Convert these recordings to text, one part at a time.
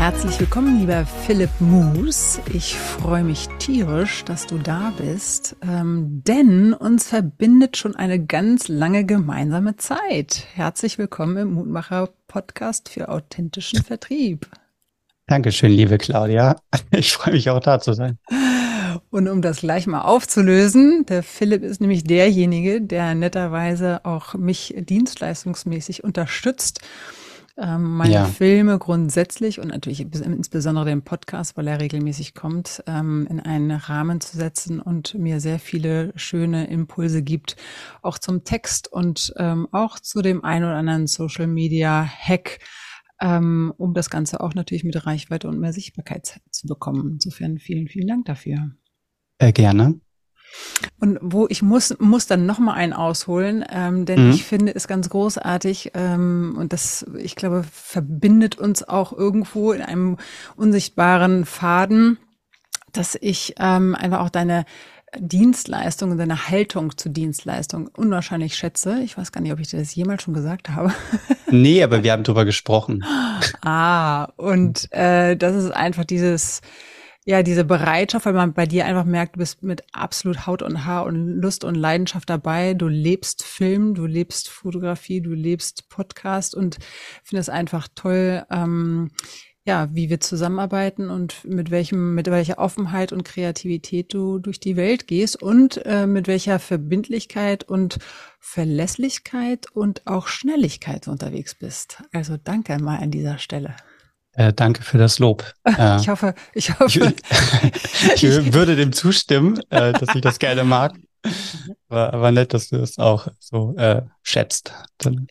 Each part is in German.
Herzlich willkommen, lieber Philipp Moos. Ich freue mich tierisch, dass du da bist, ähm, denn uns verbindet schon eine ganz lange gemeinsame Zeit. Herzlich willkommen im Mutmacher-Podcast für authentischen Vertrieb. Dankeschön, liebe Claudia. Ich freue mich auch da zu sein. Und um das gleich mal aufzulösen, der Philipp ist nämlich derjenige, der netterweise auch mich dienstleistungsmäßig unterstützt ähm, meine ja. Filme grundsätzlich und natürlich insbesondere den Podcast, weil er regelmäßig kommt, ähm, in einen Rahmen zu setzen und mir sehr viele schöne Impulse gibt, auch zum Text und ähm, auch zu dem ein oder anderen Social Media Hack, ähm, um das Ganze auch natürlich mit Reichweite und mehr Sichtbarkeit zu bekommen. Insofern vielen, vielen Dank dafür. Äh, gerne. Und wo ich muss, muss dann noch mal einen ausholen, ähm, denn mhm. ich finde es ganz großartig ähm, und das, ich glaube, verbindet uns auch irgendwo in einem unsichtbaren Faden, dass ich ähm, einfach auch deine Dienstleistung und deine Haltung zu Dienstleistung unwahrscheinlich schätze. Ich weiß gar nicht, ob ich dir das jemals schon gesagt habe. Nee, aber wir haben drüber gesprochen. ah, und äh, das ist einfach dieses ja, diese Bereitschaft, weil man bei dir einfach merkt, du bist mit absolut Haut und Haar und Lust und Leidenschaft dabei. Du lebst Film, du lebst Fotografie, du lebst Podcast und finde es einfach toll, ähm, ja, wie wir zusammenarbeiten und mit welchem, mit welcher Offenheit und Kreativität du durch die Welt gehst und äh, mit welcher Verbindlichkeit und Verlässlichkeit und auch Schnelligkeit unterwegs bist. Also danke mal an dieser Stelle. Äh, danke für das Lob. Äh, ich hoffe, ich hoffe. Ich, ich würde dem zustimmen, äh, dass ich das gerne mag. War, aber nett, dass du das auch so äh, schätzt.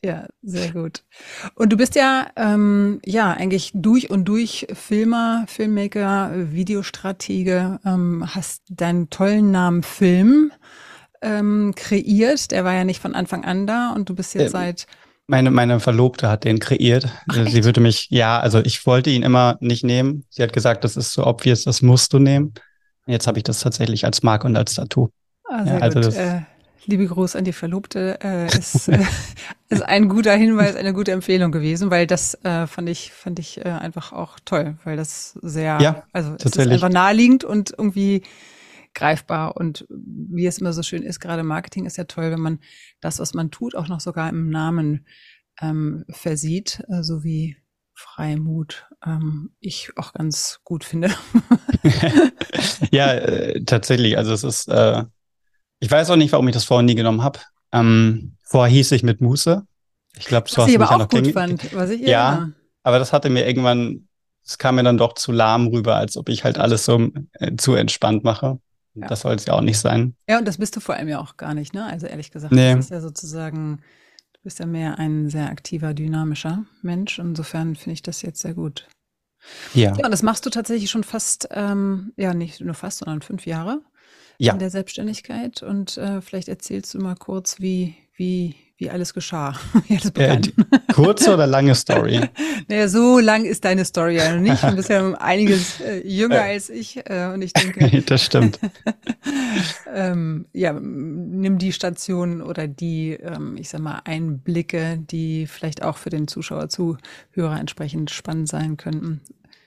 Ja, sehr gut. Und du bist ja, ähm, ja, eigentlich durch und durch Filmer, Filmmaker, Videostratege, ähm, hast deinen tollen Namen Film ähm, kreiert. Der war ja nicht von Anfang an da und du bist jetzt ähm, seit meine, meine Verlobte hat den kreiert. Ach, sie würde mich, ja, also ich wollte ihn immer nicht nehmen. Sie hat gesagt, das ist so obvious, das musst du nehmen. Jetzt habe ich das tatsächlich als Marke und als Tattoo. Ah, ja, also gut. Äh, liebe Gruß an die Verlobte. Äh, ist, äh, ist ein guter Hinweis, eine gute Empfehlung gewesen, weil das äh, fand ich, fand ich äh, einfach auch toll, weil das sehr, ja, also es ist einfach naheliegend und irgendwie greifbar. Und wie es immer so schön ist, gerade Marketing ist ja toll, wenn man das, was man tut, auch noch sogar im Namen ähm, versieht, äh, so wie Freimut ähm, ich auch ganz gut finde. ja, äh, tatsächlich. Also es ist, äh, ich weiß auch nicht, warum ich das vorher nie genommen habe. Ähm, vorher hieß ich mit Muße. Ich glaube, so was ich aber auch gut fand. Was ich, ja, ja, aber das hatte mir irgendwann, es kam mir dann doch zu lahm rüber, als ob ich halt alles so äh, zu entspannt mache. Ja. Das soll es ja auch nicht sein. Ja, und das bist du vor allem ja auch gar nicht, ne? Also ehrlich gesagt, nee. das ist ja sozusagen, du bist ja mehr ein sehr aktiver, dynamischer Mensch. Insofern finde ich das jetzt sehr gut. Ja. Ja, und das machst du tatsächlich schon fast, ähm, ja, nicht nur fast, sondern fünf Jahre ja. in der Selbstständigkeit. Und äh, vielleicht erzählst du mal kurz, wie, wie, wie alles geschah. wie alles äh, kurze oder lange Story? naja, so lang ist deine Story ja noch nicht. Du bist ja einiges äh, jünger äh, als ich. Äh, und ich denke. das stimmt. ähm, ja, nimm die Stationen oder die, ähm, ich sag mal, Einblicke, die vielleicht auch für den Zuschauer, Zuhörer entsprechend spannend sein könnten.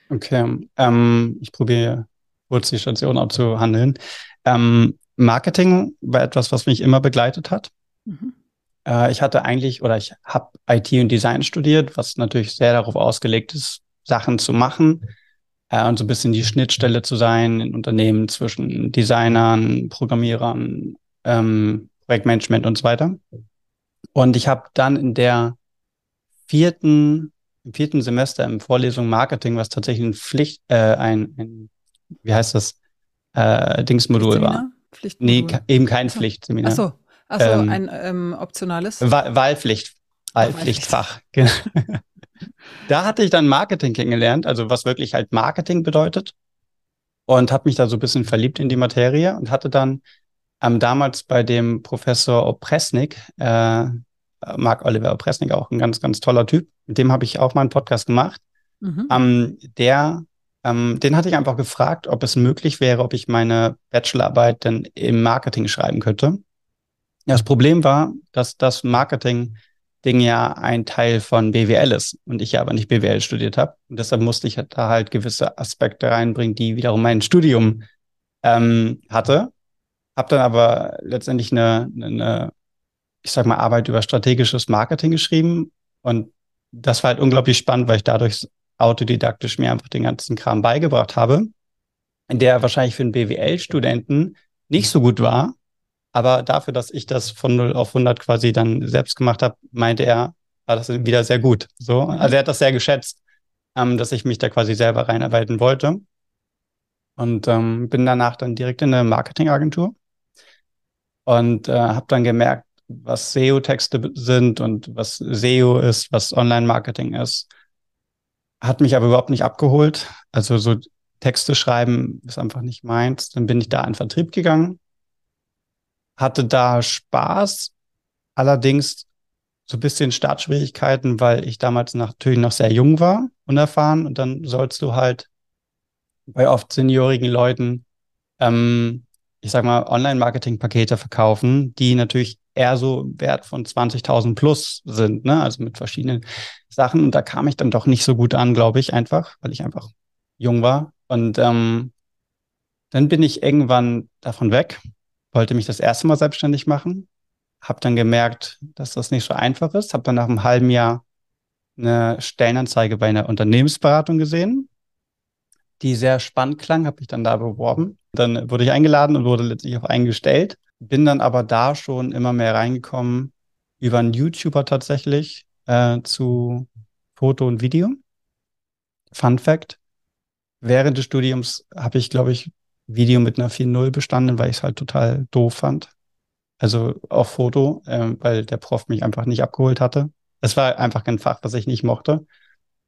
Okay, ähm, ich probiere kurz die Station abzuhandeln. Ähm, Marketing war etwas, was mich immer begleitet hat. Mhm. Äh, ich hatte eigentlich oder ich habe IT und Design studiert, was natürlich sehr darauf ausgelegt ist, Sachen zu machen äh, und so ein bisschen die Schnittstelle zu sein in Unternehmen zwischen Designern, Programmierern, ähm, Projektmanagement und so weiter. Und ich habe dann in der vierten, im vierten Semester im Vorlesung Marketing, was tatsächlich ein Pflicht, äh, ein, ein wie heißt das, äh, Dingsmodul war. Pflichtmodul. Nee, eben kein Pflichtseminar. Ach so. Also ähm, ein ähm, optionales? Wahl Wahlpflicht. Wahlpflichtfach. Genau. da hatte ich dann Marketing kennengelernt, also was wirklich halt Marketing bedeutet. Und habe mich da so ein bisschen verliebt in die Materie und hatte dann ähm, damals bei dem Professor Opresnik, äh, Marc Oliver Presnick, auch ein ganz, ganz toller Typ. Mit dem habe ich auch mal einen Podcast gemacht. Mhm. Ähm, der, ähm, den hatte ich einfach gefragt, ob es möglich wäre, ob ich meine Bachelorarbeit denn im Marketing schreiben könnte. Ja, das Problem war, dass das Marketing-Ding ja ein Teil von BWL ist und ich ja aber nicht BWL studiert habe. Und deshalb musste ich da halt gewisse Aspekte reinbringen, die wiederum mein Studium ähm, hatte. Hab dann aber letztendlich eine, eine, ich sag mal, Arbeit über strategisches Marketing geschrieben. Und das war halt unglaublich spannend, weil ich dadurch autodidaktisch mir einfach den ganzen Kram beigebracht habe, der wahrscheinlich für einen BWL-Studenten nicht so gut war, aber dafür, dass ich das von 0 auf 100 quasi dann selbst gemacht habe, meinte er, war das wieder sehr gut. So, also er hat das sehr geschätzt, ähm, dass ich mich da quasi selber reinarbeiten wollte. Und ähm, bin danach dann direkt in eine Marketingagentur und äh, habe dann gemerkt, was SEO-Texte sind und was SEO ist, was Online-Marketing ist. Hat mich aber überhaupt nicht abgeholt. Also so Texte schreiben ist einfach nicht meins. Dann bin ich da in Vertrieb gegangen, hatte da Spaß, allerdings so ein bisschen Startschwierigkeiten, weil ich damals natürlich noch sehr jung war, unerfahren und dann sollst du halt bei oft seniorigen Leuten, ähm, ich sag mal, Online-Marketing-Pakete verkaufen, die natürlich eher so Wert von 20.000 plus sind, ne? also mit verschiedenen Sachen. Und da kam ich dann doch nicht so gut an, glaube ich, einfach, weil ich einfach jung war. Und ähm, dann bin ich irgendwann davon weg, wollte mich das erste Mal selbstständig machen, habe dann gemerkt, dass das nicht so einfach ist, habe dann nach einem halben Jahr eine Stellenanzeige bei einer Unternehmensberatung gesehen, die sehr spannend klang, habe ich dann da beworben. Dann wurde ich eingeladen und wurde letztlich auch eingestellt. Bin dann aber da schon immer mehr reingekommen über einen YouTuber tatsächlich äh, zu Foto und Video. Fun Fact. Während des Studiums habe ich, glaube ich, Video mit einer 4.0 bestanden, weil ich es halt total doof fand. Also auf Foto, äh, weil der Prof mich einfach nicht abgeholt hatte. Es war einfach kein Fach, das ich nicht mochte.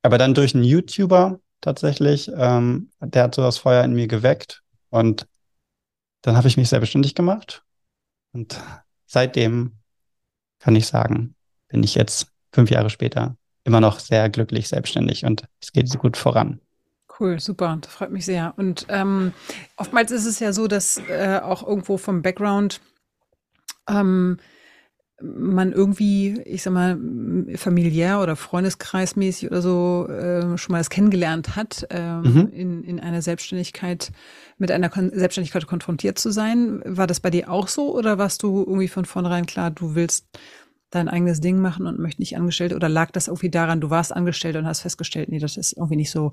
Aber dann durch einen YouTuber tatsächlich, ähm, der hat so das Feuer in mir geweckt und dann habe ich mich selbstständig gemacht und seitdem kann ich sagen, bin ich jetzt fünf Jahre später immer noch sehr glücklich selbstständig und es geht so gut voran. Cool, super, das freut mich sehr. Und ähm, oftmals ist es ja so, dass äh, auch irgendwo vom Background ähm, man irgendwie, ich sag mal, familiär oder freundeskreismäßig oder so äh, schon mal das kennengelernt hat, äh, mhm. in, in einer Selbstständigkeit, mit einer Kon Selbstständigkeit konfrontiert zu sein. War das bei dir auch so oder warst du irgendwie von vornherein klar, du willst dein eigenes Ding machen und möchtest nicht angestellt oder lag das irgendwie daran, du warst angestellt und hast festgestellt, nee, das ist irgendwie nicht so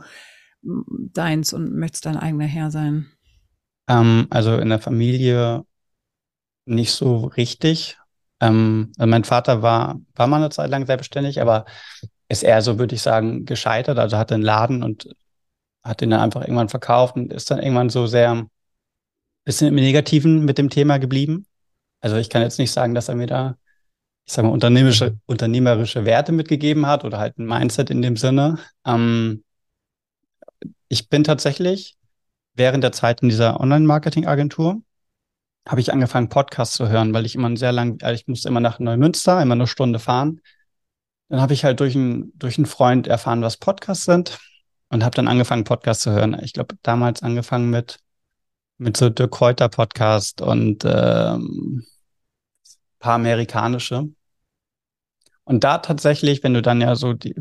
deins und möchtest dein eigener Herr sein? Ähm, also in der Familie nicht so richtig. Ähm, also mein Vater war, war mal eine Zeit lang selbstständig, aber ist eher so, würde ich sagen, gescheitert. Also hatte einen Laden und hat den dann einfach irgendwann verkauft und ist dann irgendwann so sehr bisschen im Negativen mit dem Thema geblieben. Also ich kann jetzt nicht sagen, dass er mir da, ich sag mal, unternehmerische, unternehmerische Werte mitgegeben hat oder halt ein Mindset in dem Sinne. Ähm, ich bin tatsächlich während der Zeit in dieser Online-Marketing-Agentur habe ich angefangen, Podcasts zu hören, weil ich immer sehr lang, also ich musste immer nach Neumünster, immer eine Stunde fahren. Dann habe ich halt durch, ein, durch einen Freund erfahren, was Podcasts sind und habe dann angefangen, Podcasts zu hören. Ich glaube, damals angefangen mit, mit so Dirk Kräuter Podcast und ähm, paar amerikanische. Und da tatsächlich, wenn du dann ja so die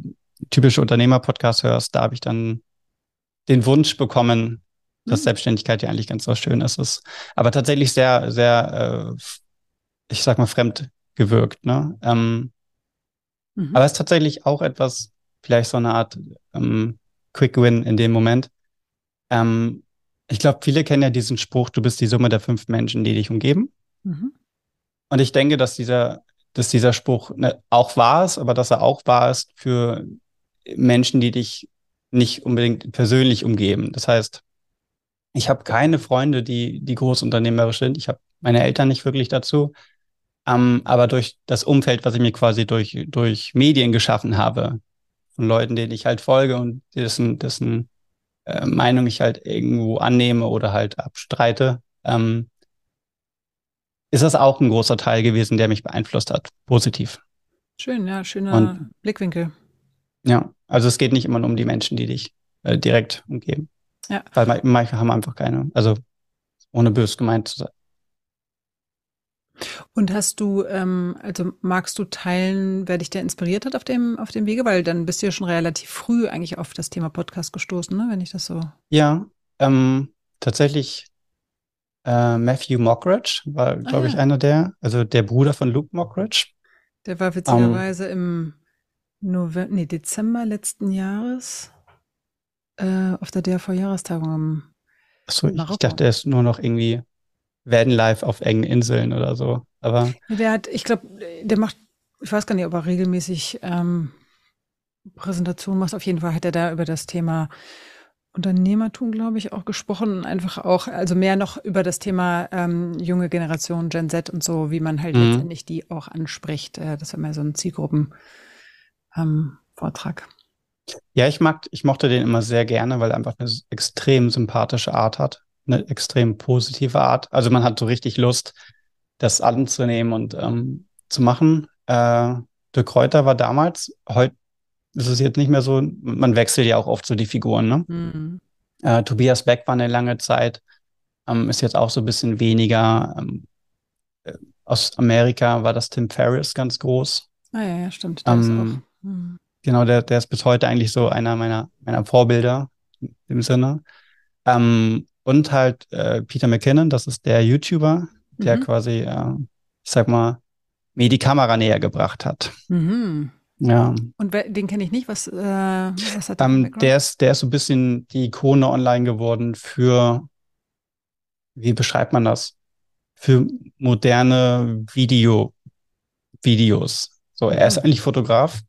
typische Unternehmer-Podcast hörst, da habe ich dann den Wunsch bekommen, dass mhm. Selbstständigkeit ja eigentlich ganz was Schönes ist. Aber tatsächlich sehr, sehr, äh, ich sag mal, fremd gewirkt. Ne? Ähm, mhm. Aber es ist tatsächlich auch etwas, vielleicht so eine Art ähm, Quick Win in dem Moment. Ähm, ich glaube, viele kennen ja diesen Spruch, du bist die Summe der fünf Menschen, die dich umgeben. Mhm. Und ich denke, dass dieser, dass dieser Spruch ne, auch wahr ist, aber dass er auch wahr ist für Menschen, die dich nicht unbedingt persönlich umgeben. Das heißt, ich habe keine Freunde, die, die großunternehmerisch sind. Ich habe meine Eltern nicht wirklich dazu. Ähm, aber durch das Umfeld, was ich mir quasi durch, durch Medien geschaffen habe, von Leuten, denen ich halt folge und dessen, dessen äh, Meinung ich halt irgendwo annehme oder halt abstreite, ähm, ist das auch ein großer Teil gewesen, der mich beeinflusst hat, positiv. Schön, ja, schöner und, Blickwinkel. Ja, also es geht nicht immer nur um die Menschen, die dich äh, direkt umgeben. Ja. Weil manche haben einfach keine, also ohne bös gemeint zu sein. Und hast du, ähm, also magst du teilen, wer dich da inspiriert hat auf dem, auf dem Wege? Weil dann bist du ja schon relativ früh eigentlich auf das Thema Podcast gestoßen, ne? wenn ich das so. Ja, ähm, tatsächlich äh, Matthew Mockridge war, glaube ah, ich, einer der, also der Bruder von Luke Mockridge. Der war witzigerweise um, im November, nee, Dezember letzten Jahres äh, auf der DRV-Jahrestagung im Achso, ich, ich dachte, er ist nur noch irgendwie werden live auf engen Inseln oder so. Aber der hat, ich glaube, der macht, ich weiß gar nicht, ob er regelmäßig ähm, Präsentationen macht. Auf jeden Fall hat er da über das Thema Unternehmertum, glaube ich, auch gesprochen. Einfach auch, also mehr noch über das Thema ähm, junge Generation, Gen Z und so, wie man halt mhm. letztendlich die auch anspricht. Äh, das war mehr so ein Zielgruppen-Vortrag. Ähm, ja, ich mag, ich mochte den immer sehr gerne, weil er einfach eine extrem sympathische Art hat eine extrem positive Art. Also man hat so richtig Lust, das anzunehmen und ähm, zu machen. Äh, De Kräuter war damals, heute ist es jetzt nicht mehr so, man wechselt ja auch oft so die Figuren, ne? Mhm. Äh, Tobias Beck war eine lange Zeit, ähm, ist jetzt auch so ein bisschen weniger. Ähm, äh, aus Amerika war das Tim Ferriss ganz groß. Ah ja, ja stimmt. Ähm, mhm. Genau, der, der ist bis heute eigentlich so einer meiner, meiner Vorbilder im Sinne. Ähm, und halt äh, Peter McKinnon, das ist der YouTuber, der mhm. quasi, äh, ich sag mal, mir die Kamera näher gebracht hat. Mhm. Ja. Und den kenne ich nicht. Was, äh, was hat der? Ähm, der, ist, der ist so ein bisschen die Ikone online geworden für, wie beschreibt man das? Für moderne Video, Videos. So, er ist mhm. eigentlich Fotograf,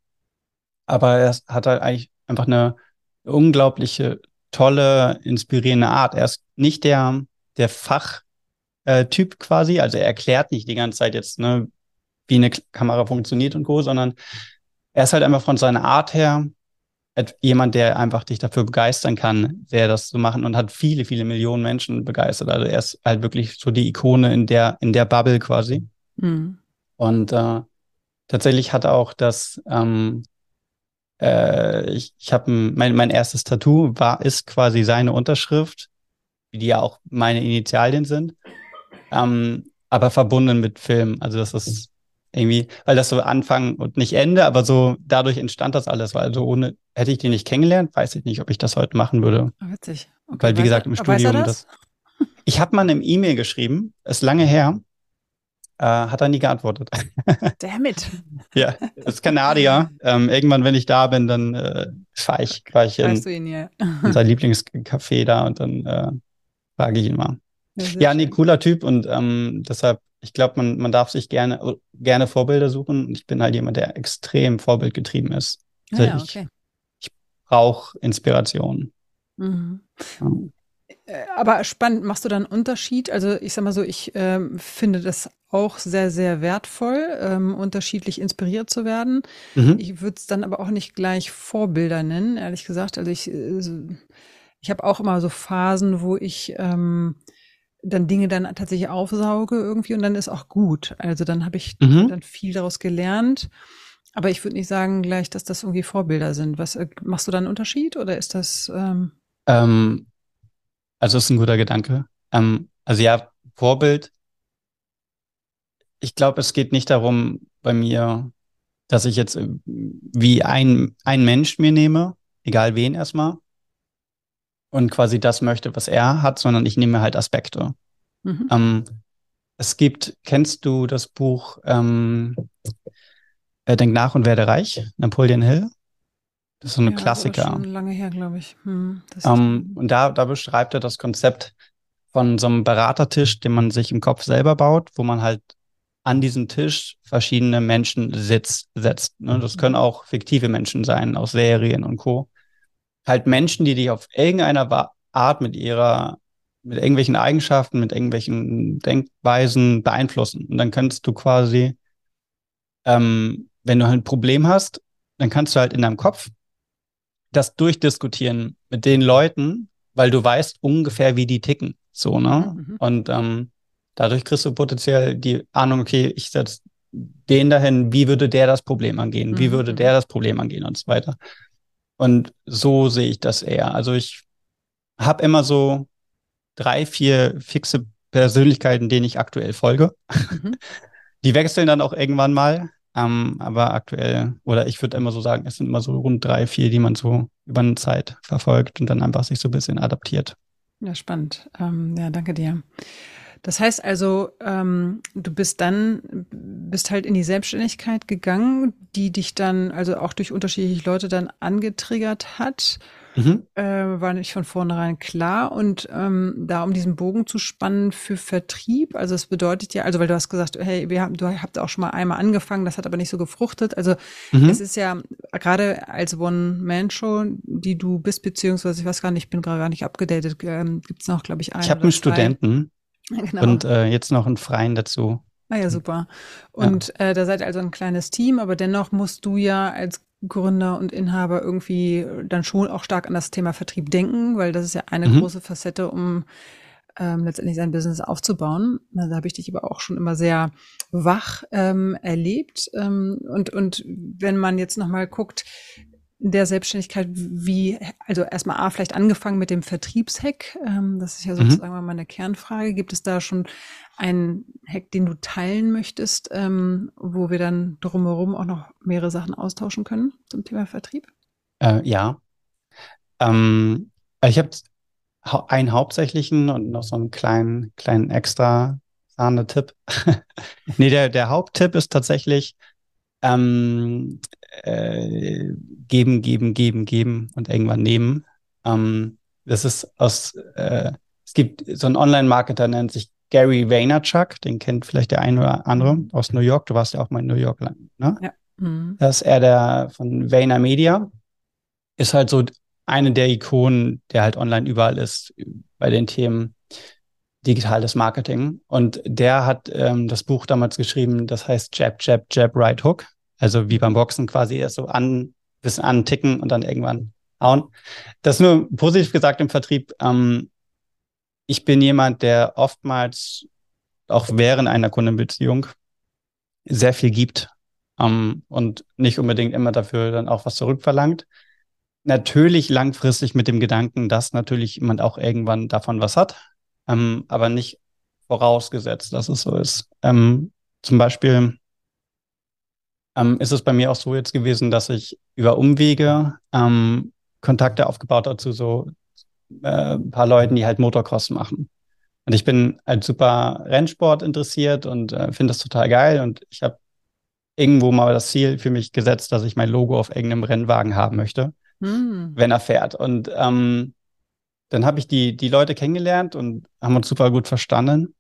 aber er hat halt eigentlich einfach eine unglaubliche tolle, inspirierende Art. Er ist nicht der, der Fachtyp äh, quasi, also er erklärt nicht die ganze Zeit jetzt, ne, wie eine Kamera funktioniert und so, sondern er ist halt einfach von seiner Art her jemand, der einfach dich dafür begeistern kann, der das so machen und hat viele, viele Millionen Menschen begeistert. Also er ist halt wirklich so die Ikone in der, in der Bubble quasi. Mhm. Und äh, tatsächlich hat auch das ähm, äh, ich, ich habe mein, mein erstes Tattoo war, ist quasi seine Unterschrift, die ja auch meine Initialien sind, ähm, aber verbunden mit Film. Also das ist irgendwie, weil das so Anfang und nicht Ende, aber so dadurch entstand das alles, weil also ohne, hätte ich den nicht kennengelernt, weiß ich nicht, ob ich das heute machen würde. Ah, witzig. Okay, weil wie gesagt, im Studium das? das? Ich habe mal eine E-Mail geschrieben, ist lange her, äh, hat er nie geantwortet. Damn it. ja, das ist Kanadier. Ähm, irgendwann, wenn ich da bin, dann äh, fahre ich, fahr ich in, ihn, ja. in sein Lieblingscafé da und dann äh, frage ich ihn mal. Ja, ja nee, cooler Typ und ähm, deshalb, ich glaube, man, man darf sich gerne, gerne Vorbilder suchen. Ich bin halt jemand, der extrem vorbildgetrieben ist. Also ah, ja, okay. Ich, ich brauche Inspiration. Mhm. Äh, aber spannend, machst du da einen Unterschied? Also ich sag mal so, ich ähm, finde das auch sehr, sehr wertvoll, ähm, unterschiedlich inspiriert zu werden. Mhm. Ich würde es dann aber auch nicht gleich Vorbilder nennen, ehrlich gesagt. Also ich, äh, ich habe auch immer so Phasen, wo ich ähm, dann Dinge dann tatsächlich aufsauge irgendwie und dann ist auch gut. Also dann habe ich mhm. dann viel daraus gelernt. Aber ich würde nicht sagen gleich, dass das irgendwie Vorbilder sind. Was äh, machst du da einen Unterschied oder ist das? Ähm, ähm also ist ein guter Gedanke. Ähm, also ja, Vorbild. Ich glaube, es geht nicht darum bei mir, dass ich jetzt äh, wie ein, ein Mensch mir nehme, egal wen erstmal, und quasi das möchte, was er hat, sondern ich nehme halt Aspekte. Mhm. Ähm, es gibt, kennst du das Buch ähm, Denk nach und werde reich, Napoleon Hill? Das ist so ein ja, Klassiker. Schon lange her, glaube ich. Hm, um, und da, da beschreibt er das Konzept von so einem Beratertisch, den man sich im Kopf selber baut, wo man halt an diesem Tisch verschiedene Menschen sitzt, setzt. Ne? Das können auch fiktive Menschen sein aus Serien und Co. Halt Menschen, die dich auf irgendeiner Art mit ihrer, mit irgendwelchen Eigenschaften, mit irgendwelchen Denkweisen beeinflussen. Und dann kannst du quasi, ähm, wenn du halt ein Problem hast, dann kannst du halt in deinem Kopf das durchdiskutieren mit den Leuten, weil du weißt ungefähr, wie die ticken. So, ne? Mhm. Und ähm, dadurch kriegst du potenziell die Ahnung, okay, ich setz, den dahin, wie würde der das Problem angehen, wie mhm. würde der das Problem angehen und so weiter. Und so sehe ich das eher. Also ich habe immer so drei, vier fixe Persönlichkeiten, denen ich aktuell folge. Mhm. Die wechseln dann auch irgendwann mal. Ähm, aber aktuell, oder ich würde immer so sagen, es sind immer so rund drei, vier, die man so über eine Zeit verfolgt und dann einfach sich so ein bisschen adaptiert. Ja, spannend. Ähm, ja, danke dir. Das heißt also, ähm, du bist dann, bist halt in die Selbstständigkeit gegangen, die dich dann, also auch durch unterschiedliche Leute dann angetriggert hat. Mhm. Äh, war nicht von vornherein klar. Und ähm, da um diesen Bogen zu spannen für Vertrieb, also es bedeutet ja, also weil du hast gesagt, hey, wir haben, du habt auch schon mal einmal angefangen, das hat aber nicht so gefruchtet. Also mhm. es ist ja gerade als One-Man-Show, die du bist, beziehungsweise ich weiß gar nicht, ich bin gerade gar nicht abgedatet, ähm, gibt es noch, glaube ich, einen. Ich habe einen Studenten genau. und äh, jetzt noch einen Freien dazu. Ah ja, super. Und ja. äh, da seid also ein kleines Team, aber dennoch musst du ja als Gründer und Inhaber irgendwie dann schon auch stark an das Thema Vertrieb denken, weil das ist ja eine mhm. große Facette, um ähm, letztendlich sein Business aufzubauen. Da habe ich dich aber auch schon immer sehr wach ähm, erlebt. Ähm, und, und wenn man jetzt nochmal guckt, der Selbstständigkeit, wie, also erstmal A, vielleicht angefangen mit dem Vertriebshack. Ähm, das ist ja mhm. sozusagen mhm. meine Kernfrage. Gibt es da schon einen Hack, den du teilen möchtest, ähm, wo wir dann drumherum auch noch mehrere Sachen austauschen können zum Thema Vertrieb? Äh, ja. Ähm, ich habe einen hauptsächlichen und noch so einen kleinen, kleinen extra Sahne-Tipp. nee, der, der Haupttipp ist tatsächlich, ähm, äh, geben, geben, geben, geben und irgendwann nehmen. Ähm, das ist aus, äh, es gibt so einen Online-Marketer, nennt sich Gary Vaynerchuk, den kennt vielleicht der eine oder andere aus New York. Du warst ja auch mal in New York, ne? Ja. Mhm. Das ist er der von Vayner Media. Ist halt so eine der Ikonen, der halt online überall ist bei den Themen digitales Marketing. Und der hat ähm, das Buch damals geschrieben, das heißt Jab, Jab, Jab, Right Hook. Also wie beim Boxen quasi erst so an, bisschen anticken und dann irgendwann hauen. Das nur positiv gesagt im Vertrieb. Ähm, ich bin jemand, der oftmals auch während einer Kundenbeziehung sehr viel gibt ähm, und nicht unbedingt immer dafür dann auch was zurückverlangt. Natürlich langfristig mit dem Gedanken, dass natürlich jemand auch irgendwann davon was hat, ähm, aber nicht vorausgesetzt, dass es so ist. Ähm, zum Beispiel ähm, ist es bei mir auch so jetzt gewesen, dass ich über Umwege ähm, Kontakte aufgebaut habe zu so äh, ein paar Leuten, die halt Motocross machen. Und ich bin halt super Rennsport interessiert und äh, finde das total geil. Und ich habe irgendwo mal das Ziel für mich gesetzt, dass ich mein Logo auf irgendeinem Rennwagen haben möchte, hm. wenn er fährt. Und ähm, dann habe ich die, die Leute kennengelernt und haben uns super gut verstanden.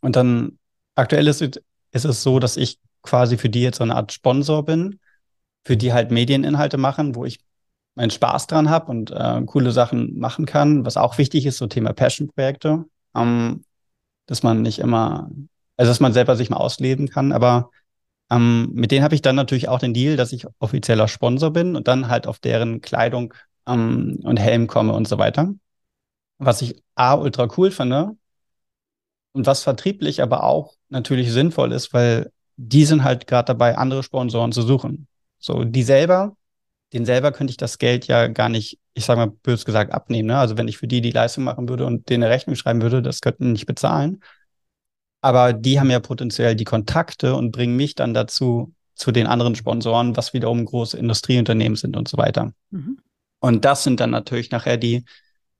Und dann aktuell ist, ist es so, dass ich quasi für die jetzt so eine Art Sponsor bin, für die halt Medieninhalte machen, wo ich meinen Spaß dran habe und äh, coole Sachen machen kann. Was auch wichtig ist, so Thema Passion-Projekte, ähm, dass man nicht immer, also dass man selber sich mal ausleben kann, aber ähm, mit denen habe ich dann natürlich auch den Deal, dass ich offizieller Sponsor bin und dann halt auf deren Kleidung ähm, und Helm komme und so weiter. Was ich A, ultra cool finde und was vertrieblich aber auch natürlich sinnvoll ist, weil die sind halt gerade dabei, andere Sponsoren zu suchen. So, die selber, den selber könnte ich das Geld ja gar nicht, ich sage mal bös gesagt, abnehmen. Ne? Also wenn ich für die die Leistung machen würde und denen eine Rechnung schreiben würde, das könnten nicht bezahlen. Aber die haben ja potenziell die Kontakte und bringen mich dann dazu, zu den anderen Sponsoren, was wiederum große Industrieunternehmen sind und so weiter. Mhm. Und das sind dann natürlich nachher die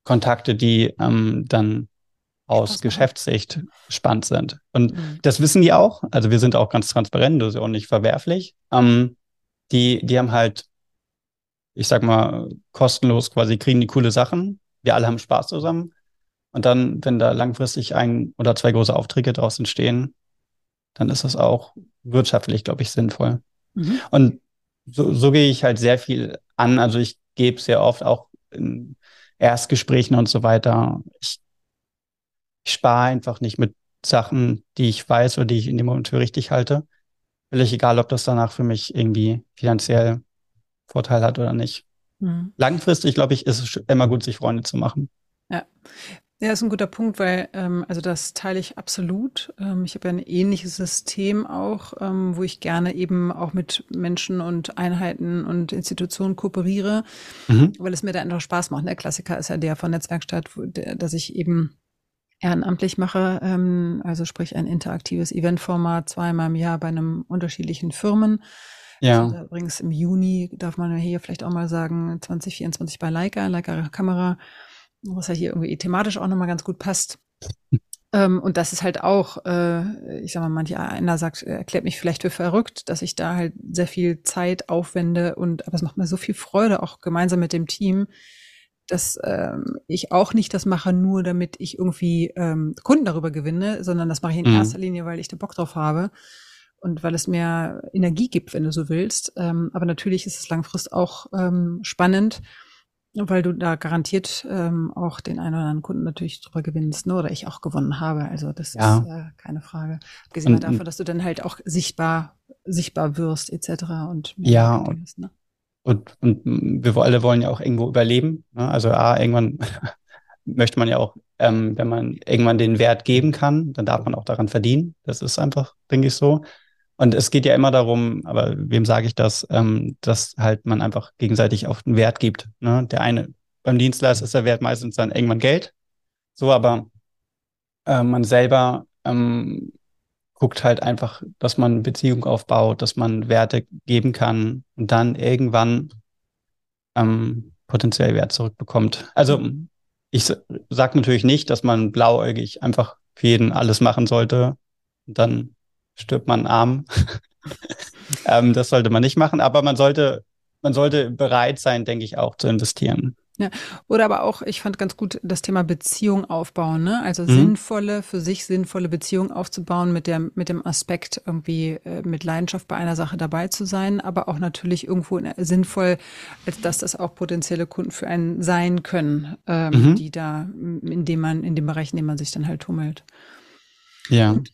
Kontakte, die ähm, dann aus Geschäftssicht spannend sind. Und mhm. das wissen die auch. Also wir sind auch ganz transparent, das ist auch nicht verwerflich. Ähm, die, die haben halt, ich sag mal, kostenlos quasi kriegen die coole Sachen. Wir alle haben Spaß zusammen. Und dann, wenn da langfristig ein oder zwei große Aufträge draus entstehen, dann ist das auch wirtschaftlich, glaube ich, sinnvoll. Mhm. Und so, so gehe ich halt sehr viel an. Also ich gebe sehr oft auch in Erstgesprächen und so weiter. Ich ich spare einfach nicht mit Sachen, die ich weiß oder die ich in dem Moment für richtig halte. Völlig egal, ob das danach für mich irgendwie finanziell Vorteil hat oder nicht. Mhm. Langfristig, glaube ich, ist es immer gut, sich Freunde zu machen. Ja. Ja, ist ein guter Punkt, weil ähm, also das teile ich absolut. Ähm, ich habe ja ein ähnliches System auch, ähm, wo ich gerne eben auch mit Menschen und Einheiten und Institutionen kooperiere, mhm. weil es mir da einfach Spaß macht. Der Klassiker ist ja der von Netzwerkstatt, wo, der, dass ich eben ehrenamtlich mache, ähm, also sprich ein interaktives Eventformat zweimal im Jahr bei einem unterschiedlichen Firmen. Ja. Also übrigens im Juni darf man hier vielleicht auch mal sagen, 2024 bei Leica, Leica Kamera was ja hier irgendwie thematisch auch nochmal ganz gut passt. ähm, und das ist halt auch, äh, ich sag mal, manch einer sagt, erklärt mich vielleicht für verrückt, dass ich da halt sehr viel Zeit aufwende und aber es macht mir so viel Freude, auch gemeinsam mit dem Team, dass ähm, ich auch nicht das mache, nur damit ich irgendwie ähm, Kunden darüber gewinne, sondern das mache ich in mhm. erster Linie, weil ich da Bock drauf habe und weil es mehr Energie gibt, wenn du so willst. Ähm, aber natürlich ist es langfristig auch ähm, spannend weil du da garantiert ähm, auch den einen oder anderen Kunden natürlich drüber gewinnst, ne? oder ich auch gewonnen habe. Also das ja. ist äh, keine Frage. Abgesehen und, davon, dass du dann halt auch sichtbar, sichtbar wirst, etc. Und ja, und, hast, ne? und, und wir alle wollen ja auch irgendwo überleben. Ne? Also A, irgendwann möchte man ja auch, ähm, wenn man irgendwann den Wert geben kann, dann darf man auch daran verdienen. Das ist einfach, denke ich, so. Und es geht ja immer darum, aber wem sage ich das, ähm, dass halt man einfach gegenseitig auch einen Wert gibt. Ne? Der eine, beim Dienstleister ist der Wert meistens dann irgendwann Geld. So, aber äh, man selber ähm, guckt halt einfach, dass man Beziehung aufbaut, dass man Werte geben kann und dann irgendwann ähm, potenziell Wert zurückbekommt. Also ich sage natürlich nicht, dass man blauäugig einfach für jeden alles machen sollte. Und dann stirbt man arm. ähm, das sollte man nicht machen, aber man sollte, man sollte bereit sein, denke ich, auch zu investieren. Ja, oder aber auch, ich fand ganz gut das Thema Beziehung aufbauen, ne? Also mhm. sinnvolle, für sich sinnvolle Beziehung aufzubauen mit der, mit dem Aspekt irgendwie äh, mit Leidenschaft bei einer Sache dabei zu sein, aber auch natürlich irgendwo in, sinnvoll, als dass das auch potenzielle Kunden für einen sein können, ähm, mhm. die da, in dem man, in dem Bereich, in dem man sich dann halt tummelt. Ja. Und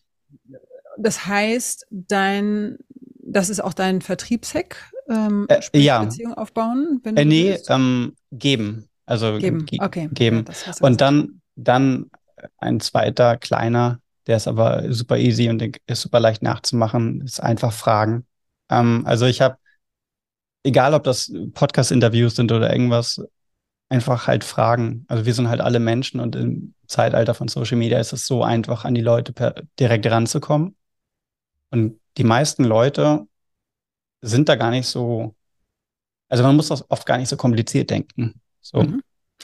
das heißt, dein, das ist auch dein Vertriebshack, ähm, äh, ja. Beziehung aufbauen? Wenn äh, nee, ähm, geben. Also geben. Okay. geben. Ja, und dann, dann ein zweiter, kleiner, der ist aber super easy und ist super leicht nachzumachen, ist einfach Fragen. Ähm, also ich habe, egal ob das Podcast-Interviews sind oder irgendwas, einfach halt Fragen. Also wir sind halt alle Menschen und im Zeitalter von Social Media ist es so einfach, an die Leute per, direkt ranzukommen. Und die meisten Leute sind da gar nicht so, also man muss das oft gar nicht so kompliziert denken. So. Mhm.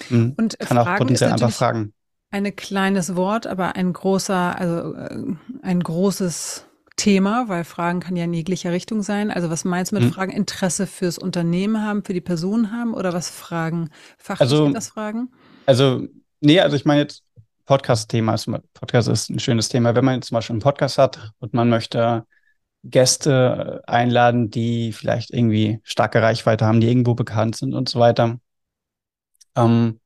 mhm. Und kann Fragen auch potenziell einfach fragen. Ein kleines Wort, aber ein großer, also äh, ein großes Thema, weil Fragen kann ja in jeglicher Richtung sein. Also was meinst du mit mhm. Fragen? Interesse fürs Unternehmen haben, für die Person haben oder was Fragen? Fachlich also, das Fragen? Also, nee, also ich meine jetzt Podcast-Thema ist, Podcast ist ein schönes Thema. Wenn man jetzt zum Beispiel einen Podcast hat und man möchte Gäste einladen, die vielleicht irgendwie starke Reichweite haben, die irgendwo bekannt sind und so weiter. Ähm,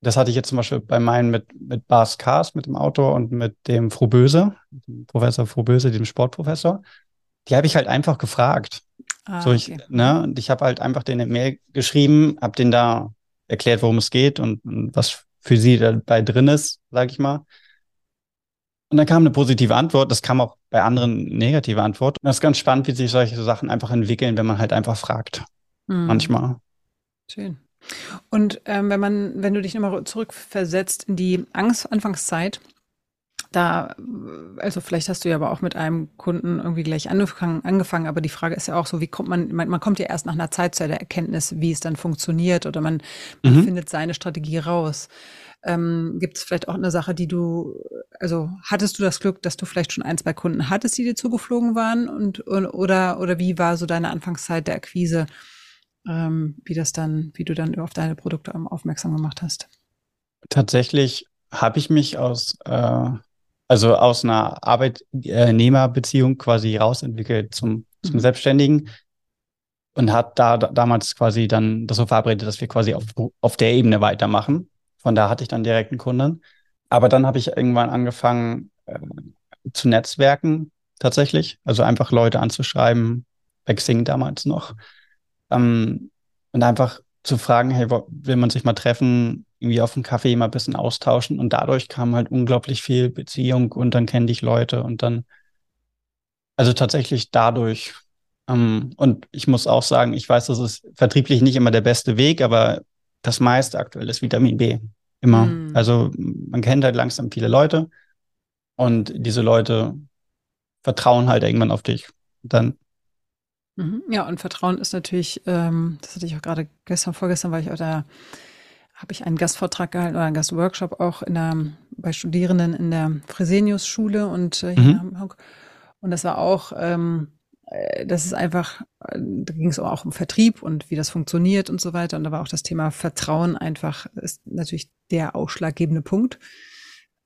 das hatte ich jetzt zum Beispiel bei meinen mit, mit Bas Kars, mit dem Autor und mit dem Froböse, Professor Froböse, dem Sportprofessor. Die habe ich halt einfach gefragt. Ah, so ich, okay. ne, und ich habe halt einfach den eine Mail geschrieben, habe den da erklärt, worum es geht und, und was für sie dabei drin ist, sage ich mal. Und dann kam eine positive Antwort. Das kam auch bei anderen negative Antwort. Und das ist ganz spannend, wie sich solche Sachen einfach entwickeln, wenn man halt einfach fragt. Mhm. Manchmal. Schön. Und ähm, wenn man, wenn du dich nochmal zurückversetzt in die Angst Anfangszeit, da, also vielleicht hast du ja aber auch mit einem Kunden irgendwie gleich angefangen, angefangen, aber die Frage ist ja auch so, wie kommt man, man, man kommt ja erst nach einer Zeit zu der Erkenntnis, wie es dann funktioniert oder man, man mhm. findet seine Strategie raus. Ähm, Gibt es vielleicht auch eine Sache, die du, also hattest du das Glück, dass du vielleicht schon ein, zwei Kunden hattest, die dir zugeflogen waren und, und oder, oder wie war so deine Anfangszeit der Akquise, ähm, wie das dann, wie du dann auf deine Produkte aufmerksam gemacht hast? Tatsächlich habe ich mich aus äh, also aus einer Arbeitnehmerbeziehung quasi rausentwickelt zum, zum mhm. Selbstständigen und hat da, da damals quasi dann das so verabredet, dass wir quasi auf, auf der Ebene weitermachen. Von da hatte ich dann direkt einen Kunden. Aber dann habe ich irgendwann angefangen äh, zu netzwerken tatsächlich. Also einfach Leute anzuschreiben, bei Xing damals noch. Ähm, und einfach zu fragen, hey, will man sich mal treffen? Irgendwie auf dem Kaffee mal ein bisschen austauschen und dadurch kam halt unglaublich viel Beziehung und dann kenne ich Leute und dann, also tatsächlich dadurch. Ähm, und ich muss auch sagen, ich weiß, das ist vertrieblich nicht immer der beste Weg, aber das meiste aktuell ist Vitamin B. Immer. Mhm. Also man kennt halt langsam viele Leute und diese Leute vertrauen halt irgendwann auf dich. Dann mhm. ja, und Vertrauen ist natürlich, ähm, das hatte ich auch gerade gestern, vorgestern, weil ich auch da habe ich einen Gastvortrag gehalten oder einen Gastworkshop auch in der, bei Studierenden in der Fresenius-Schule und äh, hier mhm. in Hamburg. Und das war auch, ähm, äh, das ist einfach, äh, da ging es auch um Vertrieb und wie das funktioniert und so weiter. Und da war auch das Thema Vertrauen einfach, ist natürlich der ausschlaggebende Punkt.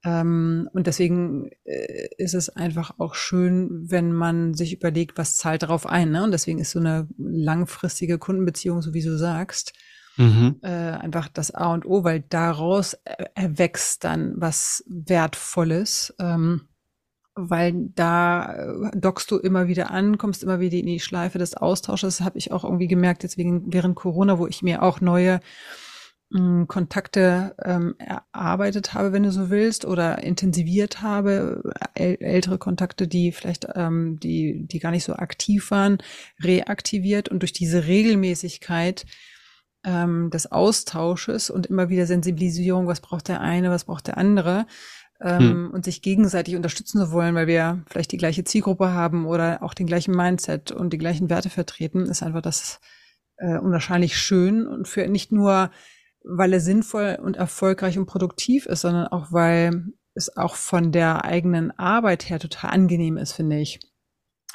Ähm, und deswegen äh, ist es einfach auch schön, wenn man sich überlegt, was zahlt darauf ein. Ne? Und deswegen ist so eine langfristige Kundenbeziehung, so wie du sagst, mhm. äh, einfach das A und O, weil daraus erwächst dann was Wertvolles. Ähm, weil da äh, dockst du immer wieder an, kommst immer wieder in die Schleife des Austausches. Habe ich auch irgendwie gemerkt, jetzt während Corona, wo ich mir auch neue mh, Kontakte ähm, erarbeitet habe, wenn du so willst, oder intensiviert habe, äl ältere Kontakte, die vielleicht, ähm, die, die gar nicht so aktiv waren, reaktiviert und durch diese Regelmäßigkeit ähm, des Austausches und immer wieder Sensibilisierung, was braucht der eine, was braucht der andere, ähm, hm. und sich gegenseitig unterstützen zu wollen, weil wir vielleicht die gleiche Zielgruppe haben oder auch den gleichen Mindset und die gleichen Werte vertreten, ist einfach das äh, unwahrscheinlich schön und für nicht nur, weil er sinnvoll und erfolgreich und produktiv ist, sondern auch, weil es auch von der eigenen Arbeit her total angenehm ist, finde ich.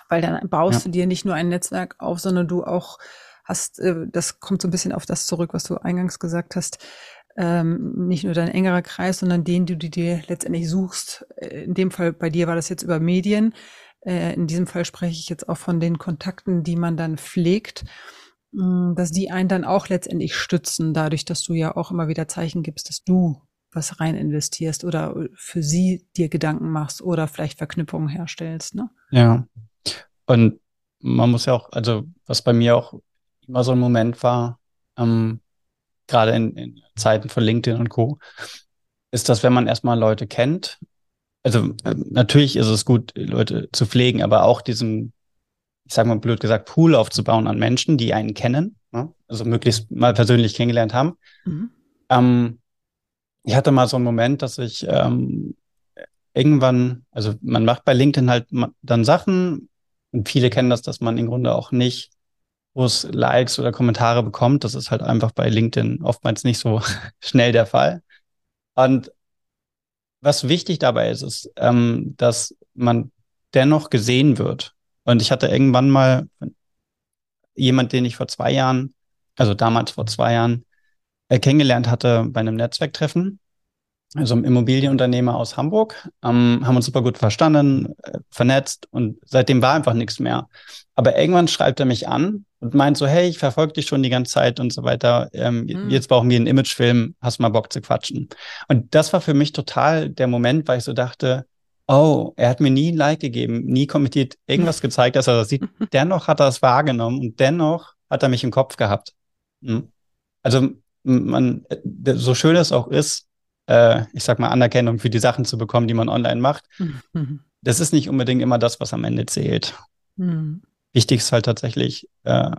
Weil dann baust ja. du dir nicht nur ein Netzwerk auf, sondern du auch hast, äh, das kommt so ein bisschen auf das zurück, was du eingangs gesagt hast, ähm, nicht nur dein engerer Kreis, sondern den, du dir letztendlich suchst. Äh, in dem Fall bei dir war das jetzt über Medien. Äh, in diesem Fall spreche ich jetzt auch von den Kontakten, die man dann pflegt, mh, dass die einen dann auch letztendlich stützen, dadurch, dass du ja auch immer wieder Zeichen gibst, dass du was rein investierst oder für sie dir Gedanken machst oder vielleicht Verknüpfungen herstellst. Ne? Ja. Und man muss ja auch, also was bei mir auch immer so ein Moment war, ähm, gerade in, in Zeiten von LinkedIn und Co., ist, dass wenn man erstmal Leute kennt, also äh, natürlich ist es gut, Leute zu pflegen, aber auch diesen, ich sage mal blöd gesagt, Pool aufzubauen an Menschen, die einen kennen, ne? also möglichst mal persönlich kennengelernt haben. Mhm. Ähm, ich hatte mal so einen Moment, dass ich ähm, irgendwann, also man macht bei LinkedIn halt dann Sachen und viele kennen das, dass man im Grunde auch nicht wo es Likes oder Kommentare bekommt. Das ist halt einfach bei LinkedIn oftmals nicht so schnell der Fall. Und was wichtig dabei ist, ist, ähm, dass man dennoch gesehen wird. Und ich hatte irgendwann mal jemand, den ich vor zwei Jahren, also damals vor zwei Jahren, äh, kennengelernt hatte bei einem Netzwerktreffen also ein Immobilienunternehmer aus Hamburg, ähm, haben uns super gut verstanden, äh, vernetzt und seitdem war einfach nichts mehr. Aber irgendwann schreibt er mich an und meint so, hey, ich verfolge dich schon die ganze Zeit und so weiter. Ähm, mhm. Jetzt brauchen wir einen Imagefilm, hast mal Bock zu quatschen. Und das war für mich total der Moment, weil ich so dachte, oh, er hat mir nie ein Like gegeben, nie kommentiert, irgendwas gezeigt, dass er das sieht. dennoch hat er es wahrgenommen und dennoch hat er mich im Kopf gehabt. Mhm. Also man, äh, so schön es auch ist, äh, ich sag mal, Anerkennung für die Sachen zu bekommen, die man online macht. Mhm. Das ist nicht unbedingt immer das, was am Ende zählt. Mhm. Wichtig ist halt tatsächlich, äh,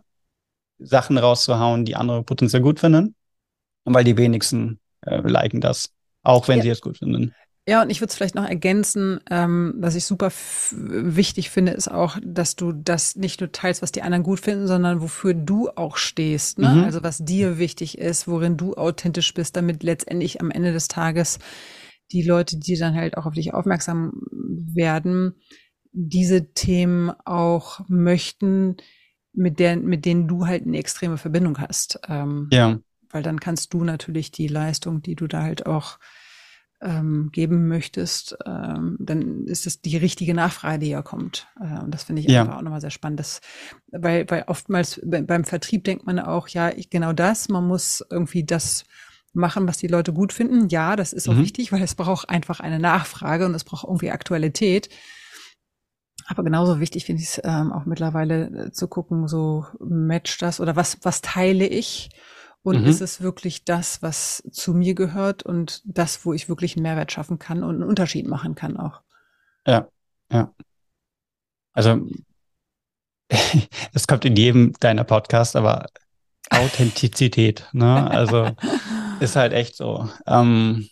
Sachen rauszuhauen, die andere potenziell gut finden. Weil die wenigsten äh, liken das, auch wenn ja. sie es gut finden. Ja, und ich würde es vielleicht noch ergänzen, ähm, was ich super wichtig finde, ist auch, dass du das nicht nur teilst, was die anderen gut finden, sondern wofür du auch stehst. Ne? Mhm. Also was dir wichtig ist, worin du authentisch bist, damit letztendlich am Ende des Tages die Leute, die dann halt auch auf dich aufmerksam werden, diese Themen auch möchten, mit, der, mit denen du halt eine extreme Verbindung hast. Ähm, ja. Weil dann kannst du natürlich die Leistung, die du da halt auch ähm, geben möchtest, ähm, dann ist es die richtige Nachfrage, die ja kommt. Äh, und das finde ich ja. einfach auch nochmal sehr spannend. Das, weil, weil oftmals beim Vertrieb denkt man auch, ja, ich, genau das, man muss irgendwie das machen, was die Leute gut finden. Ja, das ist auch mhm. wichtig, weil es braucht einfach eine Nachfrage und es braucht irgendwie Aktualität. Aber genauso wichtig finde ich es ähm, auch mittlerweile äh, zu gucken, so matcht das oder was, was teile ich Und mhm. ist es wirklich das, was zu mir gehört und das, wo ich wirklich einen Mehrwert schaffen kann und einen Unterschied machen kann auch? Ja, ja. Also, es kommt in jedem deiner Podcasts, aber Authentizität, ne? Also, ist halt echt so. Ähm,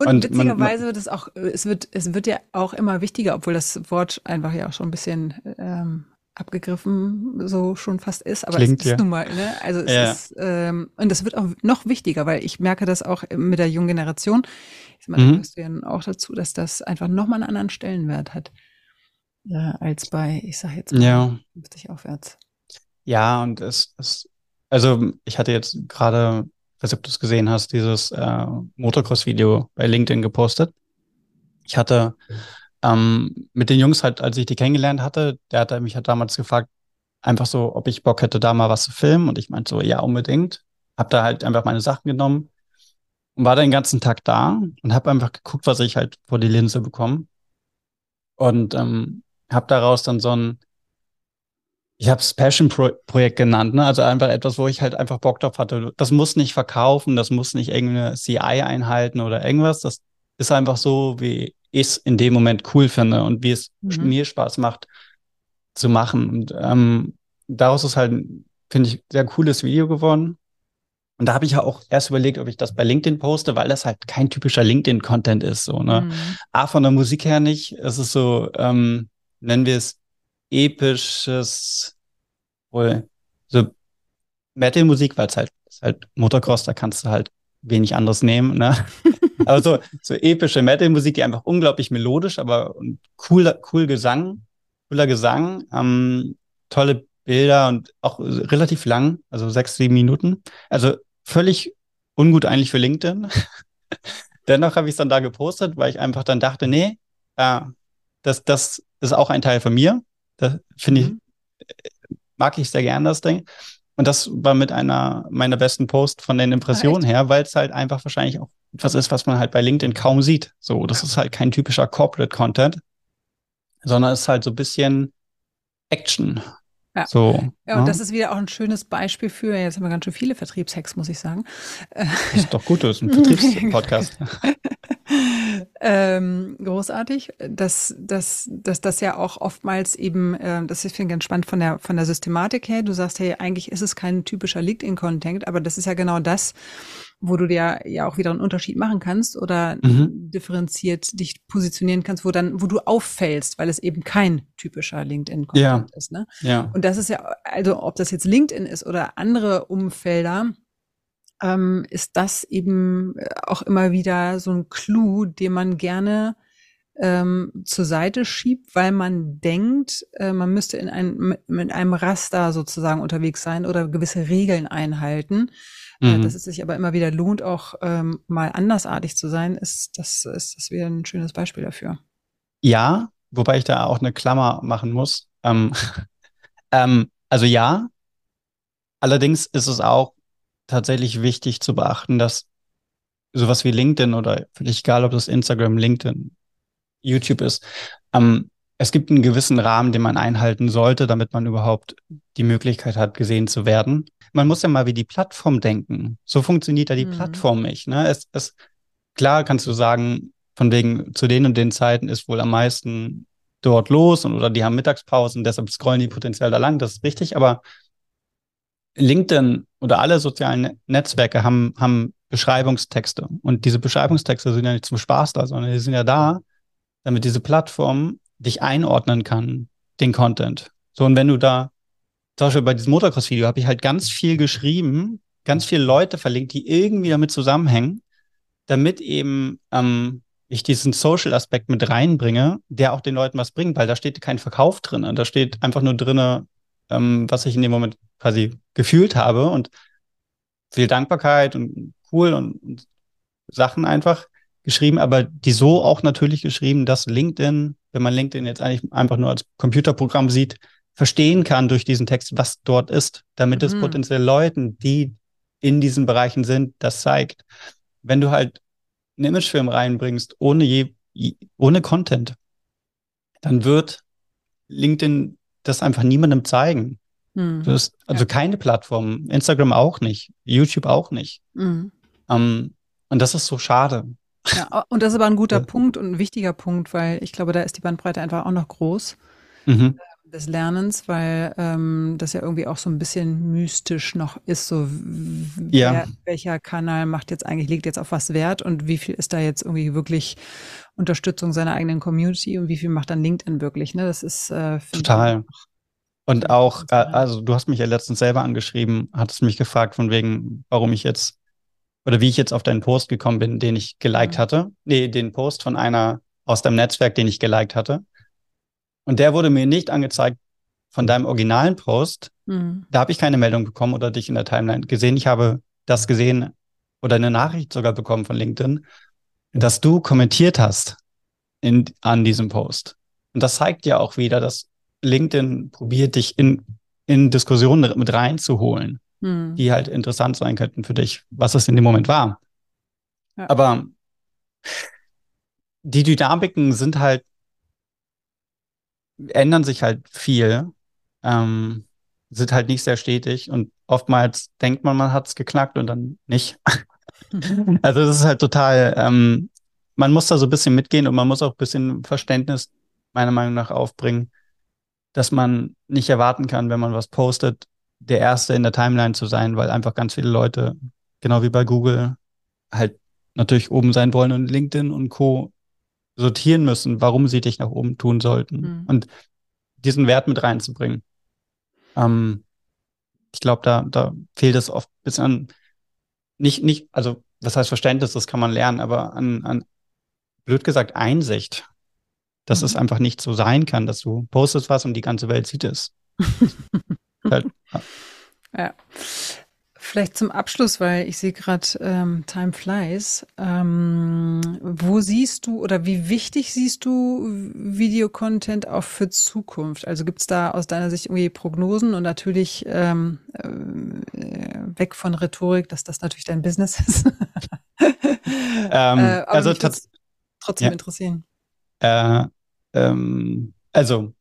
und, und witzigerweise wird es auch, es wird, es wird ja auch immer wichtiger, obwohl das Wort einfach ja auch schon ein bisschen ähm, abgegriffen so schon fast ist, aber Klingt, es ist ja. nun mal, ne? Also es ja. ist, ähm, und das wird auch noch wichtiger, weil ich merke das auch mit der jungen Generation. Ich meine, mhm. da gehörst du ja auch dazu, dass das einfach nochmal einen anderen Stellenwert hat äh, als bei, ich sage jetzt mal, ja. 50 aufwärts. Ja, und es, es also ich hatte jetzt gerade weiß nicht, ob du es gesehen hast, dieses äh, Motocross-Video bei LinkedIn gepostet. Ich hatte ähm, mit den Jungs halt, als ich die kennengelernt hatte, der hatte mich halt damals gefragt, einfach so, ob ich Bock hätte, da mal was zu filmen. Und ich meinte so, ja, unbedingt. Hab da halt einfach meine Sachen genommen und war den ganzen Tag da und habe einfach geguckt, was ich halt vor die Linse bekomme. Und ähm, habe daraus dann so ein ich habe es Passion-Projekt genannt, ne? Also einfach etwas, wo ich halt einfach Bock drauf hatte. Das muss nicht verkaufen, das muss nicht irgendeine CI einhalten oder irgendwas. Das ist einfach so, wie ich es in dem Moment cool finde und wie es mhm. mir Spaß macht zu machen. Und ähm, daraus ist halt, finde ich, sehr cooles Video geworden. Und da habe ich ja auch erst überlegt, ob ich das bei LinkedIn poste, weil das halt kein typischer LinkedIn-Content ist. So, ne? Mhm. A, von der Musik her nicht. Es ist so, ähm, nennen wir es episches, wohl so Metal-Musik, weil es halt, ist halt Motocross, da kannst du halt wenig anderes nehmen, ne? aber so, so epische Metal-Musik, die einfach unglaublich melodisch, aber cool, cool Gesang, cooler Gesang, ähm, tolle Bilder und auch relativ lang, also sechs, sieben Minuten. Also völlig ungut eigentlich für LinkedIn. Dennoch habe ich es dann da gepostet, weil ich einfach dann dachte, nee, äh, das, das ist auch ein Teil von mir. Das finde mhm. ich, mag ich sehr gern, das Ding. Und das war mit einer meiner besten Posts von den Impressionen ah, her, weil es halt einfach wahrscheinlich auch etwas ist, was man halt bei LinkedIn kaum sieht. So, das ist halt kein typischer Corporate Content, sondern es ist halt so ein bisschen Action. Ja. So, ja, und ja. das ist wieder auch ein schönes Beispiel für, jetzt haben wir ganz schön viele Vertriebshacks, muss ich sagen. Das ist doch gut, das ist ein Vertriebspodcast. ähm, großartig, dass, dass, dass das ja auch oftmals eben, äh, das ist finde ganz spannend von der, von der Systematik her. Du sagst, hey, eigentlich ist es kein typischer LinkedIn-Content, aber das ist ja genau das, wo du dir ja auch wieder einen Unterschied machen kannst oder mhm. differenziert dich positionieren kannst, wo dann, wo du auffällst, weil es eben kein typischer LinkedIn-Content ja. ist. Ne? Ja. Und das ist ja, also ob das jetzt LinkedIn ist oder andere Umfelder, ähm, ist das eben äh, auch immer wieder so ein Clou, den man gerne ähm, zur Seite schiebt, weil man denkt, äh, man müsste in ein, mit einem Raster sozusagen unterwegs sein oder gewisse Regeln einhalten. Äh, mhm. dass es sich aber immer wieder lohnt, auch ähm, mal andersartig zu sein, ist das, ist das wieder ein schönes Beispiel dafür. Ja, wobei ich da auch eine Klammer machen muss. Ähm, ähm, also ja, allerdings ist es auch tatsächlich wichtig zu beachten, dass sowas wie LinkedIn oder völlig egal, ob das Instagram, LinkedIn, YouTube ist, ähm, es gibt einen gewissen Rahmen, den man einhalten sollte, damit man überhaupt die Möglichkeit hat, gesehen zu werden. Man muss ja mal wie die Plattform denken. So funktioniert ja die mhm. Plattform nicht. Ne? Es, es, klar kannst du sagen, von wegen zu den und den Zeiten ist wohl am meisten dort los und oder die haben Mittagspausen, deshalb scrollen die potenziell da lang. Das ist richtig, aber LinkedIn oder alle sozialen Netzwerke haben, haben Beschreibungstexte. Und diese Beschreibungstexte sind ja nicht zum Spaß da, sondern die sind ja da, damit diese Plattform dich einordnen kann, den Content. So, und wenn du da, zum Beispiel bei diesem Motocross-Video habe ich halt ganz viel geschrieben, ganz viele Leute verlinkt, die irgendwie damit zusammenhängen, damit eben ähm, ich diesen Social-Aspekt mit reinbringe, der auch den Leuten was bringt, weil da steht kein Verkauf drin. Da steht einfach nur drin, ähm, was ich in dem Moment quasi gefühlt habe und viel Dankbarkeit und cool und, und Sachen einfach geschrieben, aber die so auch natürlich geschrieben, dass LinkedIn, wenn man LinkedIn jetzt eigentlich einfach nur als Computerprogramm sieht, verstehen kann durch diesen Text, was dort ist, damit mhm. es potenziell Leuten, die in diesen Bereichen sind, das zeigt. Wenn du halt einen Imagefilm reinbringst, ohne je, ohne Content, dann wird LinkedIn das einfach niemandem zeigen. Mhm. Das, also ja. keine Plattform, Instagram auch nicht, YouTube auch nicht. Mhm. Um, und das ist so schade. Ja, und das ist aber ein guter ja. Punkt und ein wichtiger Punkt, weil ich glaube, da ist die Bandbreite einfach auch noch groß. Mhm des Lernens, weil ähm, das ja irgendwie auch so ein bisschen mystisch noch ist, so ja. wer, welcher Kanal macht jetzt eigentlich, legt jetzt auf was Wert und wie viel ist da jetzt irgendwie wirklich Unterstützung seiner eigenen Community und wie viel macht dann LinkedIn wirklich, ne? Das ist äh, total. Und auch, äh, also du hast mich ja letztens selber angeschrieben, hattest mich gefragt von wegen, warum ich jetzt oder wie ich jetzt auf deinen Post gekommen bin, den ich geliked ja. hatte. Nee, den Post von einer aus deinem Netzwerk, den ich geliked hatte. Und der wurde mir nicht angezeigt von deinem originalen Post. Mhm. Da habe ich keine Meldung bekommen oder dich in der Timeline gesehen. Ich habe das gesehen oder eine Nachricht sogar bekommen von LinkedIn, dass du kommentiert hast in, an diesem Post. Und das zeigt ja auch wieder, dass LinkedIn probiert, dich in, in Diskussionen mit reinzuholen, mhm. die halt interessant sein könnten für dich, was es in dem Moment war. Ja. Aber die Dynamiken sind halt ändern sich halt viel, ähm, sind halt nicht sehr stetig und oftmals denkt man, man hat es geknackt und dann nicht. also das ist halt total, ähm, man muss da so ein bisschen mitgehen und man muss auch ein bisschen Verständnis meiner Meinung nach aufbringen, dass man nicht erwarten kann, wenn man was postet, der Erste in der Timeline zu sein, weil einfach ganz viele Leute, genau wie bei Google, halt natürlich oben sein wollen und LinkedIn und Co sortieren müssen, warum sie dich nach oben tun sollten mhm. und diesen Wert mit reinzubringen. Ähm, ich glaube, da, da fehlt es oft ein bisschen an, nicht, nicht, also was heißt Verständnis, das kann man lernen, aber an, an blöd gesagt, Einsicht, dass mhm. es einfach nicht so sein kann, dass du postest was und die ganze Welt sieht es. halt, ja. ja. Vielleicht zum Abschluss, weil ich sehe gerade ähm, Time Flies. Ähm, wo siehst du oder wie wichtig siehst du Videocontent auch für Zukunft? Also gibt es da aus deiner Sicht irgendwie Prognosen und natürlich ähm, äh, weg von Rhetorik, dass das natürlich dein Business ist. ähm, äh, also trotzdem ja. interessieren. Äh, ähm, also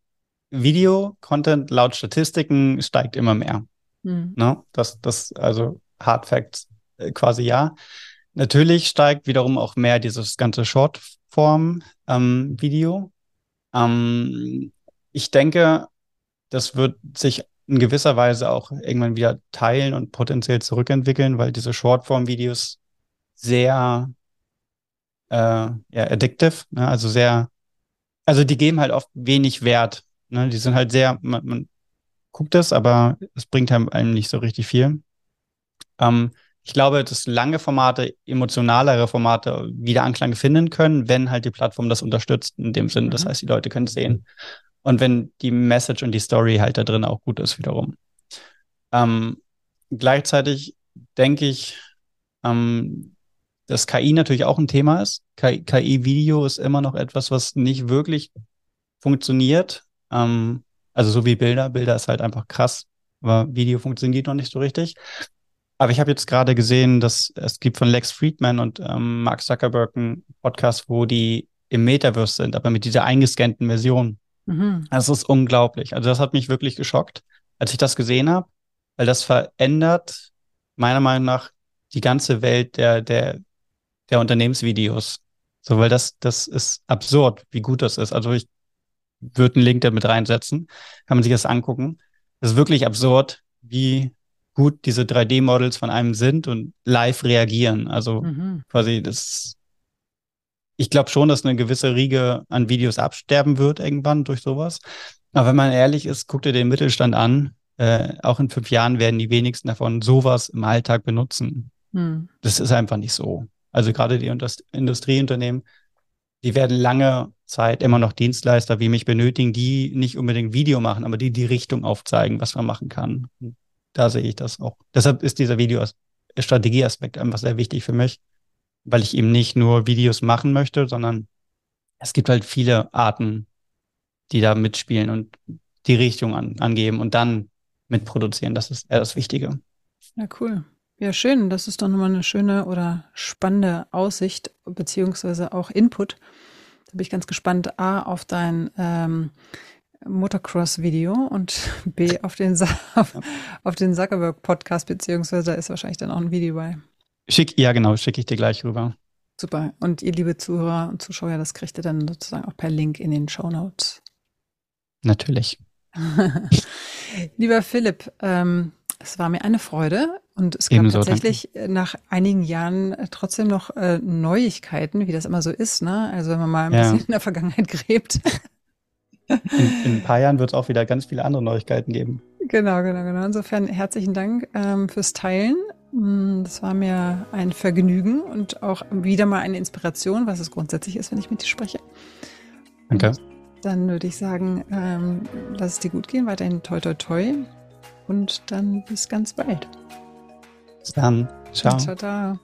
Video-Content laut Statistiken steigt immer mehr. Mhm. Ne? Das, das, also Hard Facts äh, quasi ja. Natürlich steigt wiederum auch mehr dieses ganze Shortform-Video. Ähm, ähm, ich denke, das wird sich in gewisser Weise auch irgendwann wieder teilen und potenziell zurückentwickeln, weil diese Shortform-Videos sehr äh, ja, addictive, ne? also sehr, also die geben halt oft wenig Wert. Ne? Die sind halt sehr, man, man guckt es, aber es bringt einem nicht so richtig viel. Ähm, ich glaube, dass lange Formate, emotionalere Formate wieder Anklang finden können, wenn halt die Plattform das unterstützt, in dem Sinn. Das mhm. heißt, die Leute können es sehen. Und wenn die Message und die Story halt da drin auch gut ist, wiederum. Ähm, gleichzeitig denke ich, ähm, dass KI natürlich auch ein Thema ist. KI-Video ist immer noch etwas, was nicht wirklich funktioniert. Ähm, also so wie Bilder. Bilder ist halt einfach krass, aber Video funktioniert noch nicht so richtig. Aber ich habe jetzt gerade gesehen, dass es gibt von Lex Friedman und ähm, Mark Zuckerberg einen Podcast, wo die im Metaverse sind, aber mit dieser eingescannten Version. Mhm. Das ist unglaublich. Also das hat mich wirklich geschockt, als ich das gesehen habe, weil das verändert meiner Meinung nach die ganze Welt der, der, der Unternehmensvideos. So, weil das, das ist absurd, wie gut das ist. Also ich würde einen Link damit reinsetzen. Kann man sich das angucken. Das ist wirklich absurd, wie gut diese 3D-Models von einem sind und live reagieren. Also mhm. quasi das. Ich glaube schon, dass eine gewisse Riege an Videos absterben wird irgendwann durch sowas. Aber wenn man ehrlich ist, guckt ihr den Mittelstand an. Äh, auch in fünf Jahren werden die wenigsten davon sowas im Alltag benutzen. Mhm. Das ist einfach nicht so. Also gerade die Industrieunternehmen die werden lange Zeit immer noch Dienstleister wie mich benötigen, die nicht unbedingt Video machen, aber die die Richtung aufzeigen, was man machen kann. Da sehe ich das auch. Deshalb ist dieser Video Strategieaspekt einfach sehr wichtig für mich, weil ich eben nicht nur Videos machen möchte, sondern es gibt halt viele Arten, die da mitspielen und die Richtung an, angeben und dann mitproduzieren. Das ist eher das Wichtige. Ja, cool. Ja, schön. Das ist doch nochmal eine schöne oder spannende Aussicht, beziehungsweise auch Input. Da bin ich ganz gespannt, A, auf dein, ähm, Motocross-Video und B auf den, auf, auf den Zuckerberg-Podcast, beziehungsweise da ist wahrscheinlich dann auch ein Video bei. Schick, ja, genau, schicke ich dir gleich rüber. Super. Und ihr liebe Zuhörer und Zuschauer, das kriegt ihr dann sozusagen auch per Link in den Show Notes. Natürlich. Lieber Philipp, ähm, es war mir eine Freude und es gab Ebenso, tatsächlich danke. nach einigen Jahren äh, trotzdem noch äh, Neuigkeiten, wie das immer so ist. Ne? Also wenn man mal ein ja. bisschen in der Vergangenheit gräbt. In, in ein paar Jahren wird es auch wieder ganz viele andere Neuigkeiten geben. Genau, genau, genau. Insofern herzlichen Dank ähm, fürs Teilen. Mm, das war mir ein Vergnügen und auch wieder mal eine Inspiration, was es grundsätzlich ist, wenn ich mit dir spreche. Danke. Und dann würde ich sagen, ähm, lass es dir gut gehen, weiterhin toi toi toi und dann bis ganz bald. Dann. Ciao. Ciao, ciao.